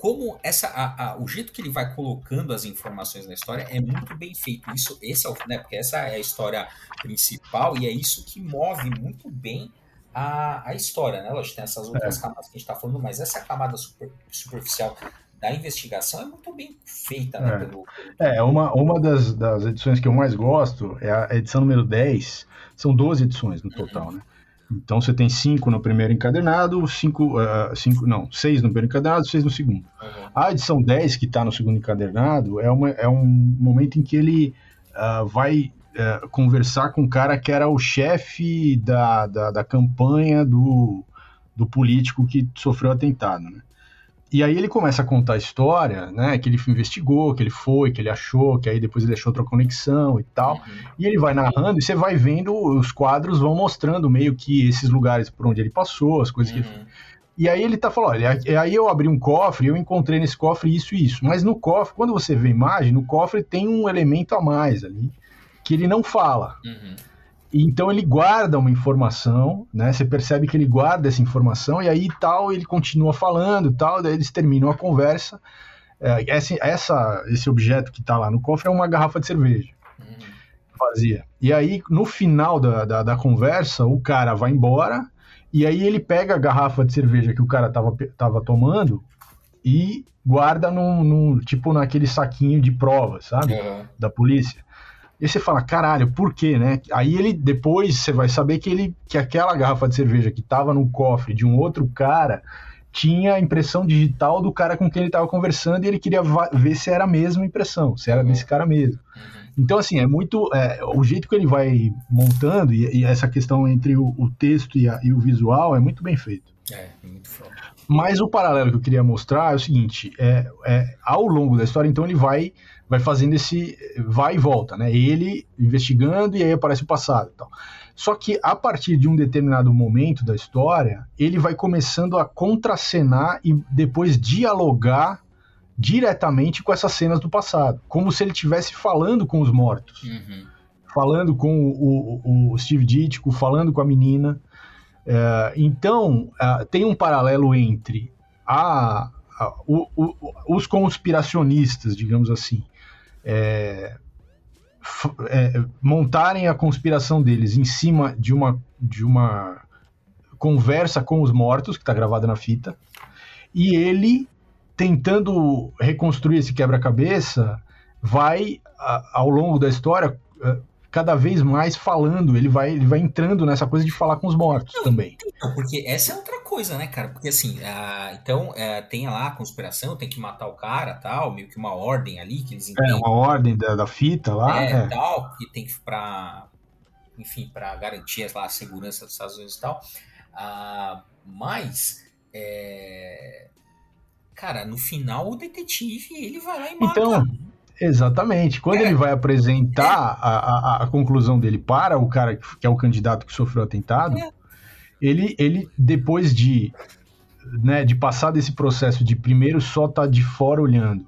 como essa a, a- o jeito que ele vai colocando as informações na história é muito bem feito isso esse é o, né porque essa é a história principal e é isso que move muito bem a, a história né lógico tem essas outras camadas que a gente está falando mas essa camada super- superficial da investigação é muito bem feita né, É. pelo, É, uma, uma das, das edições que eu mais gosto é a edição número 10. São 12 edições no total, né? Então você tem cinco no primeiro encadernado, cinco, ah, cinco não, seis no primeiro encadernado, seis no segundo. Uhum. A edição 10, que está no segundo encadernado, é, uma, é um momento em que ele ah, vai ah, conversar com um cara que era o chefe da, da, da campanha do, do político que sofreu atentado, né? E aí ele começa a contar a história, né? Que ele investigou, que ele foi, que ele achou, que aí depois ele achou outra conexão e tal. Uhum. E ele vai narrando e você vai vendo, os quadros vão mostrando meio que esses lugares por onde ele passou, as coisas que ele Uhum. e aí ele tá falando, olha, aí eu abri um cofre, eu encontrei nesse cofre isso e isso. Mas no cofre, quando você vê a imagem, no cofre tem um elemento a mais ali, que ele não fala. Uhum. E Então ele guarda uma informação, né? Você percebe que ele guarda essa informação, e aí tal, ele continua falando tal, daí eles terminam a conversa. É, essa, essa- esse objeto que tá lá no cofre é uma garrafa de cerveja Uhum. vazia. E aí, no final da, da, da conversa, o cara vai embora, e aí ele pega a garrafa de cerveja que o cara tava, tava tomando e guarda num, num- tipo naquele saquinho de provas, sabe? Uhum. Da polícia. E você fala, caralho, por quê, né? Aí ele, depois, você vai saber que ele, que aquela garrafa de cerveja que tava no cofre de um outro cara tinha a impressão digital do cara com quem ele tava conversando e ele queria ver se era a mesma impressão, se era Uhum. desse cara mesmo. Uhum. Então, assim, é muito. é, o jeito que ele vai montando e, e essa questão entre o, o texto e, a- e o visual é muito bem feito. É, muito foda. Mas o paralelo que eu queria mostrar é o seguinte: é, é, ao longo da história, então ele vai, vai fazendo esse vai e volta, né? Ele investigando e aí aparece o passado e tal. Só que a partir de um determinado momento da história, ele vai começando a contracenar e depois dialogar diretamente com essas cenas do passado, como se ele estivesse falando com os mortos Uhum. falando com o, o- o Steve Ditko, falando com a menina. É, então, ah, tem um paralelo entre a, a- o- os conspiracionistas, digamos assim, é, é, montarem a conspiração deles em cima de uma, de uma conversa com os mortos, que está gravada na fita, e ele tentando reconstruir esse quebra-cabeça, vai a- ao longo da história eh, cada vez mais falando, ele vai, ele vai entrando nessa coisa de falar com os mortos também. Não, porque essa é outra coisa, né, cara? Porque assim, ah, então é, tem lá a conspiração, tem que matar o cara, tal, meio que uma ordem ali que eles É entendem, uma ordem da, da fita lá. é, é. tal, que tem que para, enfim, para garantir lá a segurança dos Estados Unidos e tal. Ah, mas, é, cara, no final o detetive ele vai lá e mata. Então, exatamente. Quando É. ele vai apresentar a, a, a conclusão dele para o cara que, que é o candidato que sofreu o atentado, É. ele, ele, depois de, né, de passar desse processo de primeiro só estar de fora olhando,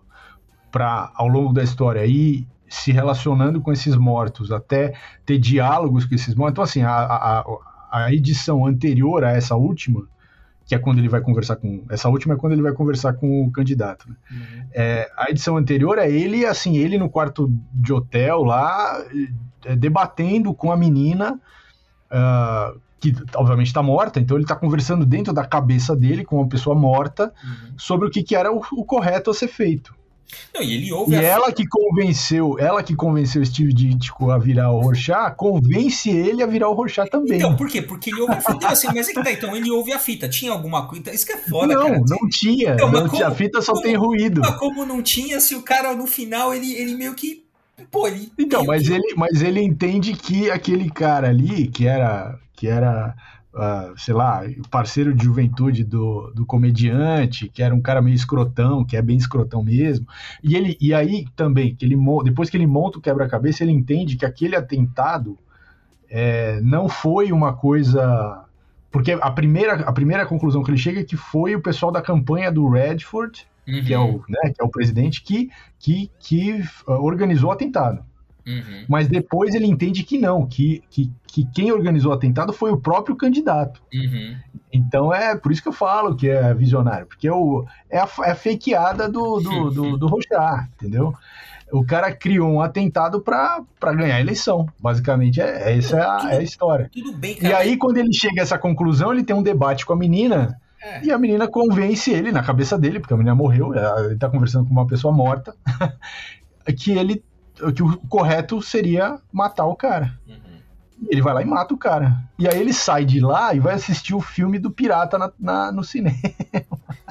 para ao longo da história ir se relacionando com esses mortos, até ter diálogos com esses mortos. Então, assim, a, a, a edição anterior a essa última, que é quando ele vai conversar com. Essa última é quando ele vai conversar com o candidato. Né? Uhum. É, a edição anterior é ele, assim, ele no quarto de hotel lá, é, debatendo com a menina. Uh, que obviamente está morta, então ele está conversando dentro da cabeça dele com uma pessoa morta uhum. sobre o que, que era o, o correto a ser feito. Não, e ele ouve e ela que convenceu, ela que convenceu Steve Ditko a virar o Rorschach, convence ele a virar o Rorschach também. Então, por quê? Porque ele ouve a fita. assim, mas é que tá, então ele ouve a fita. Tinha alguma coisa. Isso que é foda, não, cara. Não, tinha. Então, não tinha. A fita só como, tem ruído. Mas como não tinha, se o cara no final ele, ele meio que. Pô, ele. Então, mas, que... ele, mas ele entende que aquele cara ali, que era. Que era uh, sei lá, parceiro de juventude do, do comediante, que era um cara meio escrotão, que é bem escrotão mesmo. E ele e aí também, que ele depois que ele monta o quebra-cabeça, ele entende que aquele atentado é, não foi uma coisa. Porque a primeira, a primeira conclusão que ele chega é que foi o pessoal da campanha do Redford, uhum. que, é o, né, que é o presidente, que, que, que uh, organizou o atentado. Uhum. Mas depois ele entende que não, que, que, que quem organizou o atentado foi o próprio candidato. Uhum. Então é por isso que eu falo que é visionário, porque é, o, é, a, é a fakeada do, do, do, do Rochard, entendeu? O cara criou um atentado para ganhar a eleição. Basicamente, é, é essa é a, é a história. Tudo bem, cara. E aí, quando ele chega a essa conclusão, ele tem um debate com a menina. É. E a menina convence ele na cabeça dele, porque a menina morreu, ele tá conversando com uma pessoa morta, que ele o correto seria matar o cara. Uhum. Ele vai lá e mata o cara. E aí ele sai de lá e vai assistir o filme do pirata na, na no cinema.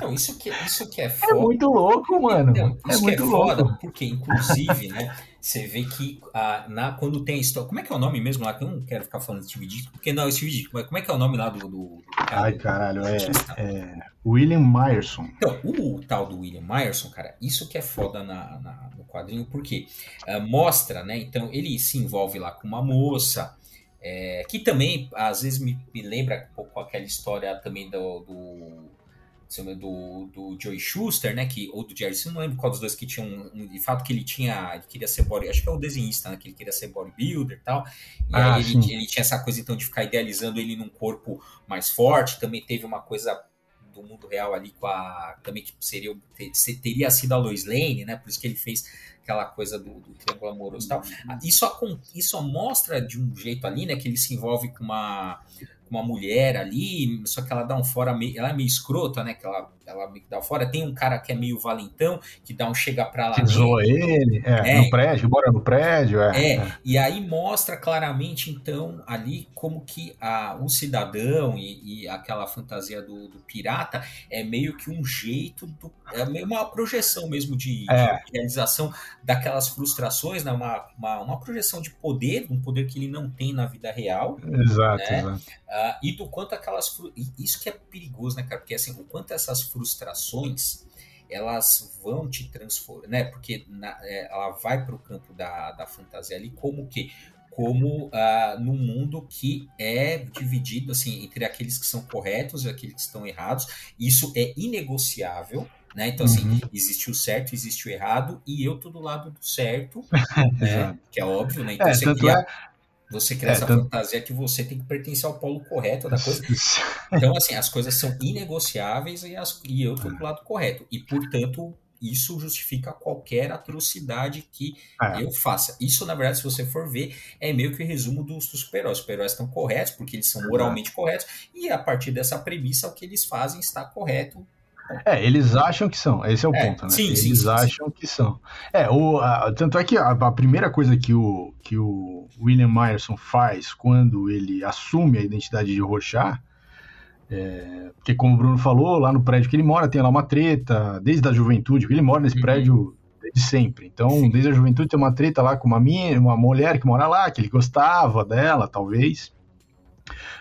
Não, isso que, isso que é foda. É muito louco, mano. Não, isso é muito é louco. foda, porque, inclusive, né? Você vê que ah, na, quando tem a história. Como é que é o nome mesmo lá? Que eu não quero ficar falando de Steve Ditko, porque não, Steve Ditko, mas como é que é o nome lá do. do, cara, Ai, caralho, do, é, é, William Myerson. Então, o tal do William Myerson, cara, isso que é foda na, na no quadrinho, porque uh, mostra, né? Então, ele se envolve lá com uma moça. É, que também às vezes me, me, lembra um pouco aquela história também do, do do, do Joey Schuster, né, que, ou do Jerry, não lembro qual dos dois que tinha um, um, de fato que ele tinha, ele queria ser body, acho que é o desenhista, né, que ele queria ser bodybuilder e tal, e ah, aí ele, ele, tinha essa coisa então de ficar idealizando ele num corpo mais forte, também teve uma coisa do mundo real ali com a, também que seria, teria sido a Lois Lane, né, por isso que ele fez aquela coisa do, do triângulo amoroso e tal, uhum. isso, isso mostra de um jeito ali, né, que ele se envolve com uma uma mulher ali, só que ela dá um fora meio, ela é meio escrota, né? Que ela, ela meio dá um fora. Tem um cara que é meio valentão, que dá um chega pra lá. Que zoa ele, é, é, no prédio, bora no prédio, é, é, é. E aí mostra claramente, então, ali como que a, o cidadão e, e aquela fantasia do, do, pirata é meio que um jeito, do, é meio uma projeção mesmo de, é. de realização daquelas frustrações, né? Uma, uma, uma, projeção de poder, um poder que ele não tem na vida real. Exato, né? exato. Uh, e do quanto aquelas. Isso que é perigoso, né, cara? Porque assim, o quanto essas frustrações elas vão te transformar, né? Porque na, é, ela vai para o campo da, da fantasia ali como que como uh, num mundo que é dividido assim entre aqueles que são corretos e aqueles que estão errados. Isso é inegociável. Né? Então, assim, uhum. existe o certo, existe o errado, e eu tô do lado do certo, né? que é óbvio, né? Então, é, você cria, é você cria é, essa tanto... fantasia que você tem que pertencer ao polo correto da coisa. Então, assim, as coisas são inegociáveis e, as, e eu estou do lado correto. E, portanto, isso justifica qualquer atrocidade que é. eu faça. Isso, na verdade, se você for ver, é meio que o resumo dos, dos super-heróis. Os super-heróis estão corretos porque eles são moralmente corretos, e a partir dessa premissa, o que eles fazem está correto é, eles acham que são, esse é o é, ponto, né? Sim, eles sim, sim, acham que são. É, o, a, tanto é que a, a, primeira coisa que o, que o William Myerson faz quando ele assume a identidade de Rorschach, é, porque como o Bruno falou, lá no prédio que ele mora tem lá uma treta, desde a juventude, ele mora nesse uhum. prédio desde sempre. Então, sim. desde a juventude tem uma treta lá com uma, minha, uma mulher que mora lá, que ele gostava dela, talvez.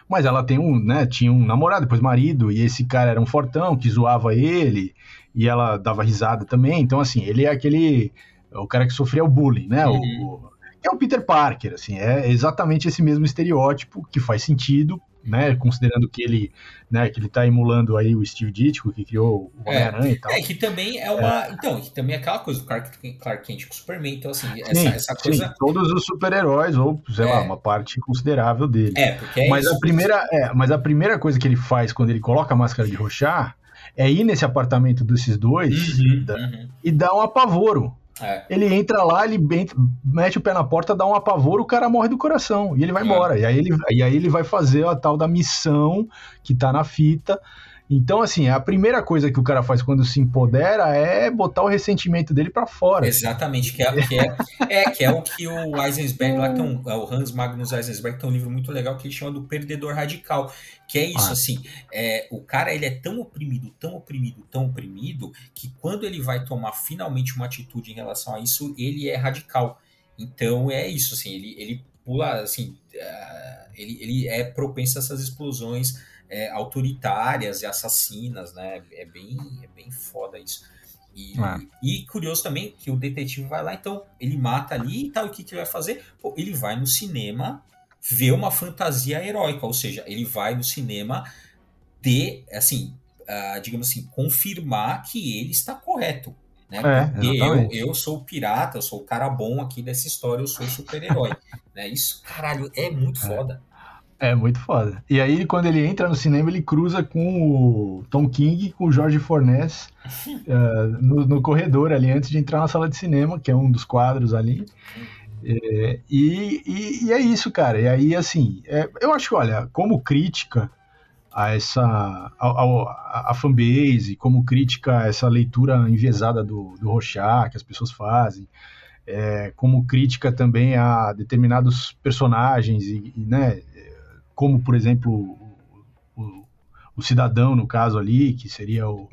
Mas ela tem um, né, tinha um namorado, depois marido, e esse cara era um fortão que zoava ele, e ela dava risada também. Então, assim, ele é aquele. O cara que sofria o bullying, né? Uhum. O, é o Peter Parker, assim, é exatamente esse mesmo estereótipo que faz sentido, né? Considerando que ele, né, que ele tá emulando aí o Steve Ditko, que criou o É. Homem-Aranha e tal. É, que também é uma. Então, que também é aquela coisa do Clark, Clark Kent com o Superman. Então, assim, essa, Sim, essa sim, coisa. todos os super-heróis, ou, sei lá, É. uma parte considerável dele. É, porque é mas, isso. a primeira, é, mas a primeira coisa que ele faz quando ele coloca a máscara de Rochar é ir nesse apartamento desses dois Uhum, da- uhum. e dar um apavoro. É. Ele entra lá, ele mete o pé na porta, dá um apavoro, o cara morre do coração. E ele vai É. embora. E aí ele, e aí ele vai fazer a tal da missão que tá na fita. Então, assim, a primeira coisa que o cara faz quando se empodera é botar o ressentimento dele pra fora. Exatamente, que é, que é, é, que é o que o Eisensberg lá tem um, é o Hans Magnus Eisensberg tem um livro muito legal que ele chama do Perdedor Radical, que é isso, Ah. assim, é, o cara ele é tão oprimido, tão oprimido, tão oprimido, que quando ele vai tomar finalmente uma atitude em relação a isso, ele é radical. Então é isso, assim, ele, ele pula, assim, ah, ele, ele é propenso a essas explosões é, autoritárias e assassinas, né? É bem, é bem foda isso. E, É. e curioso também que o detetive vai lá, então ele mata ali e tal, o que, que ele vai fazer? Pô, ele vai no cinema ver uma fantasia heróica, ou seja, ele vai no cinema de, assim, ah, digamos assim, confirmar que ele está correto. Né? É, Porque eu, exatamente. eu sou o pirata, eu sou o cara bom aqui dessa história, eu sou o super-herói. né? Isso, caralho, é muito foda. É muito foda. E aí, quando ele entra no cinema, ele cruza com o Tom King, com o Jorge Fornés eh, no, no corredor ali, antes de entrar na sala de cinema, que é um dos quadros ali. É, e, e- e é isso, cara. E aí, assim, é, eu acho, olha, como crítica a essa ao- a, a fanbase, como crítica a essa leitura enviesada do, do Rochat que as pessoas fazem, é, como crítica também a determinados personagens e, e, né, como por exemplo o, o- o cidadão no caso ali que seria o,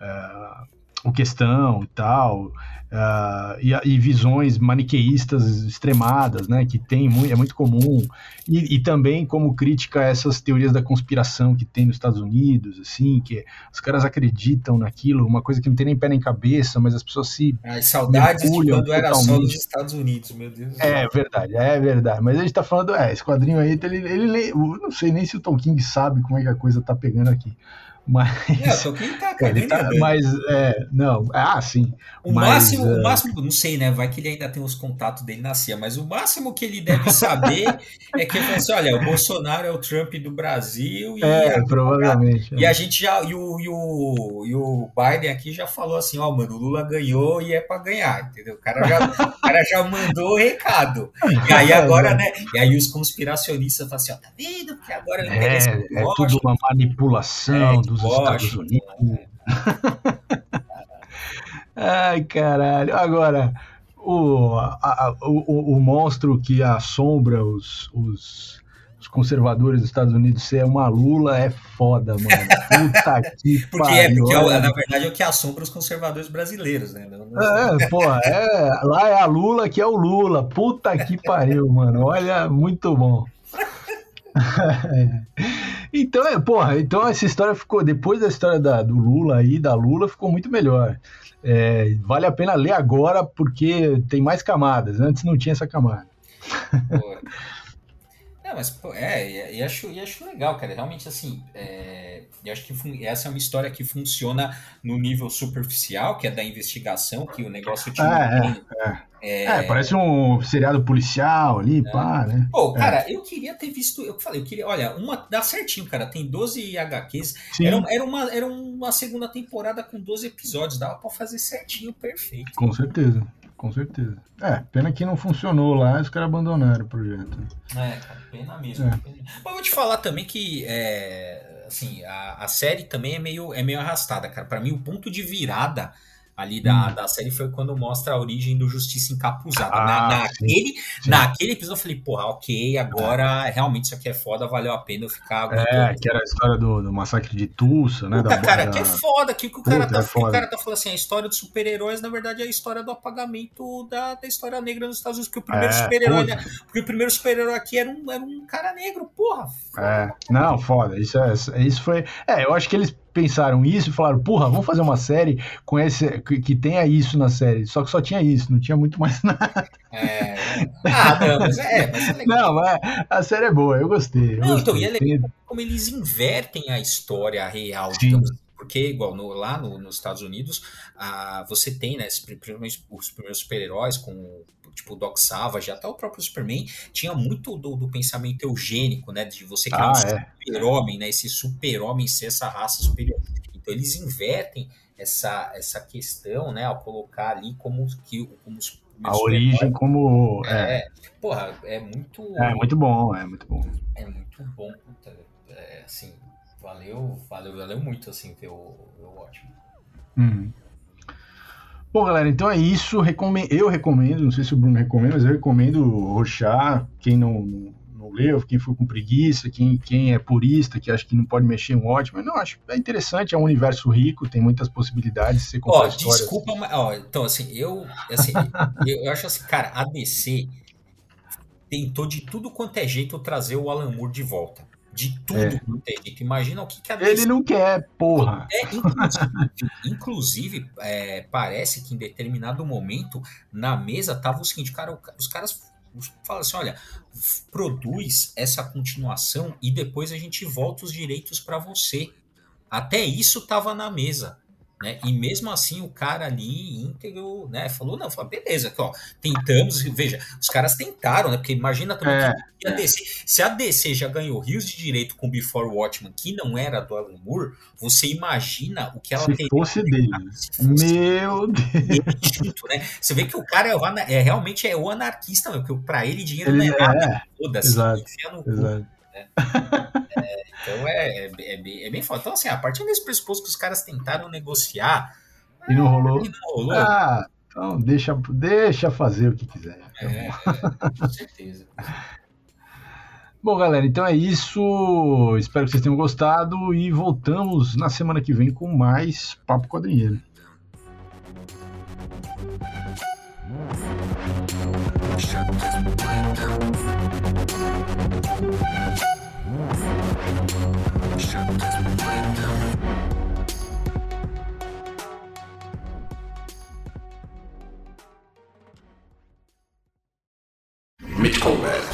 é, o questão e tal é, e, e visões maniqueístas extremadas né que tem muito, é muito comum e, e também como crítica a essas teorias da conspiração que tem nos Estados Unidos assim que os caras acreditam naquilo uma coisa que não tem nem pé nem cabeça mas as pessoas se As saudades de quando era só totalmente. nos Estados Unidos, meu Deus do céu. é verdade, é verdade. Mas a gente tá falando, é, esse quadrinho aí, ele, ele, eu não sei nem se o Tolkien sabe como é que a coisa tá pegando aqui. Mas. É, o Tolkien tá ele cagando tá- mas, é, não, ah, sim. O Mas, máximo, é. o máximo, não sei, né? Vai que ele ainda tem os contatos dele na CIA, mas o máximo que ele deve saber é que ele assim: olha, o Bolsonaro é o Trump do Brasil e, É, a, provavelmente. e a gente já. E o, e, o, e o Biden aqui já falou assim: ó, mano, o Lula ganhou e é pra ganhar, entendeu? O cara já, o cara já mandou o recado. E aí agora, né? E aí os conspiracionistas falam assim: ó, tá vendo? Porque agora ele É, é tudo uma manipulação É, dos Estados Unidos. Ai, caralho. Agora, o, a- o, o, monstro que assombra os, os, os conservadores dos Estados Unidos ser uma Lula é foda, mano. Puta que Porque, é, pariu. porque é o- olha. na verdade é o que assombra os conservadores brasileiros, né? É, porra, é, lá é a Lula que é o Lula. Puta que pariu, mano. Olha, muito bom. então, é, porra, então essa história ficou, depois da história da, do Lula aí, da Lula, ficou muito melhor. É, vale a pena ler agora porque tem mais camadas. Antes não tinha essa camada. Pô. É, mas, pô, é, e, acho, acho legal, cara. Realmente, assim, é, eu acho que essa é uma história que funciona no nível superficial, que é da investigação, que o negócio te Ah, é, mantém, é, É, parece um seriado policial ali, É. pá, né? Pô, cara, eu queria ter visto. Eu falei, eu queria. Olha, uma dá certinho, cara. Tem 12 HQs. Sim, Era, era, uma, era uma segunda temporada com 12 episódios. Dava pra fazer certinho, perfeito. com certeza. Com certeza. É, pena que não funcionou lá, os caras abandonaram o projeto. É, cara, pena mesmo. É. pena. Mas eu vou te falar também que é, assim, a, a série também é meio, é meio arrastada, cara. Pra mim, o ponto de virada ali da, Hum. da série foi quando mostra a origem do Justiça Encapuzada. Ah, Na, naquele, sim. naquele episódio eu falei, porra, ok, agora realmente isso aqui é foda, valeu a pena eu ficar aguentando. É, que era a história do, do massacre de Tulsa, né? Puta, da, cara, da- que é foda, que o que o cara, Puta, tá, é o foda. cara tá falando assim, a história dos super-heróis, na verdade, é a história do apagamento da, da história negra nos Estados Unidos, porque o primeiro É, super-herói, né, porque o primeiro super-herói aqui era um, era um cara negro, porra. É, não, foda. Isso, é, isso foi. É, eu acho que eles pensaram isso e falaram, porra, vamos fazer uma série com esse. que, que tenha isso na série. Só que só tinha isso, não tinha muito mais nada. É, Ah, não, mas é, mas é legal. Não, mas a série é boa, eu gostei. Eu não, gostei. então, e é legal como eles invertem a história real, digamos assim. Porque, igual no, lá no, nos Estados Unidos, ah, você tem, né, os primeiros super-heróis com tipo o Doc Savage, até o próprio Superman, tinha muito do, do pensamento eugênico, né? De você criar ah, um é. super-homem, né? Esse super-homem ser essa raça superior. Então eles invertem essa, essa questão, né? Ao colocar ali como que como os a origem como é, é, porra, é muito é muito bom, é muito bom. É muito bom, é, assim, valeu, valeu, valeu muito assim ver o, o ótimo. Uhum. Bom, galera, então é isso. Eu recomendo, não sei se o Bruno recomenda, mas eu recomendo roxar. Quem não, não leu, quem foi com preguiça, quem, quem é purista, que acha que não pode mexer em um ótimo. Não, acho é interessante, é um universo rico, tem muitas possibilidades de você contar oh, Desculpa, mas, ó, então assim, eu, assim, eu, eu acho assim, cara, a DC tentou de tudo quanto é jeito trazer o Alan Moore de volta de tudo é. que Imagina o que, que a Ele não quer, porra. É, inclusive, inclusive é, parece que em determinado momento na mesa tava o seguinte, cara, os caras falam assim, olha, produz essa continuação e depois a gente volta os direitos para você. Até isso tava na mesa. Né? E mesmo assim o cara ali íntegro, né, falou, não, falou, beleza, aqui, ó, tentamos, veja, os caras tentaram, né, porque imagina também é, que a DC, se a DC já ganhou rios de direito com Before Watchmen, que não era do Alan Moore, você imagina o que ela se Fosse dele. Se fosse Meu Deus! né? Você vê que o cara é, é realmente é o anarquista, porque para ele dinheiro ele não é nada, é, foda-se, no exato. Né? É, então é, é, é, bem, é bem foda. Então, assim, a partir desse pressuposto que os caras tentaram negociar. E não rolou. E não rolou. Ah, então deixa, deixa fazer o que quiser. É, é, com certeza. Bom, galera, então é isso. Espero que vocês tenham gostado e voltamos na semana que vem com mais Papo Quadrinheiro. Oh man.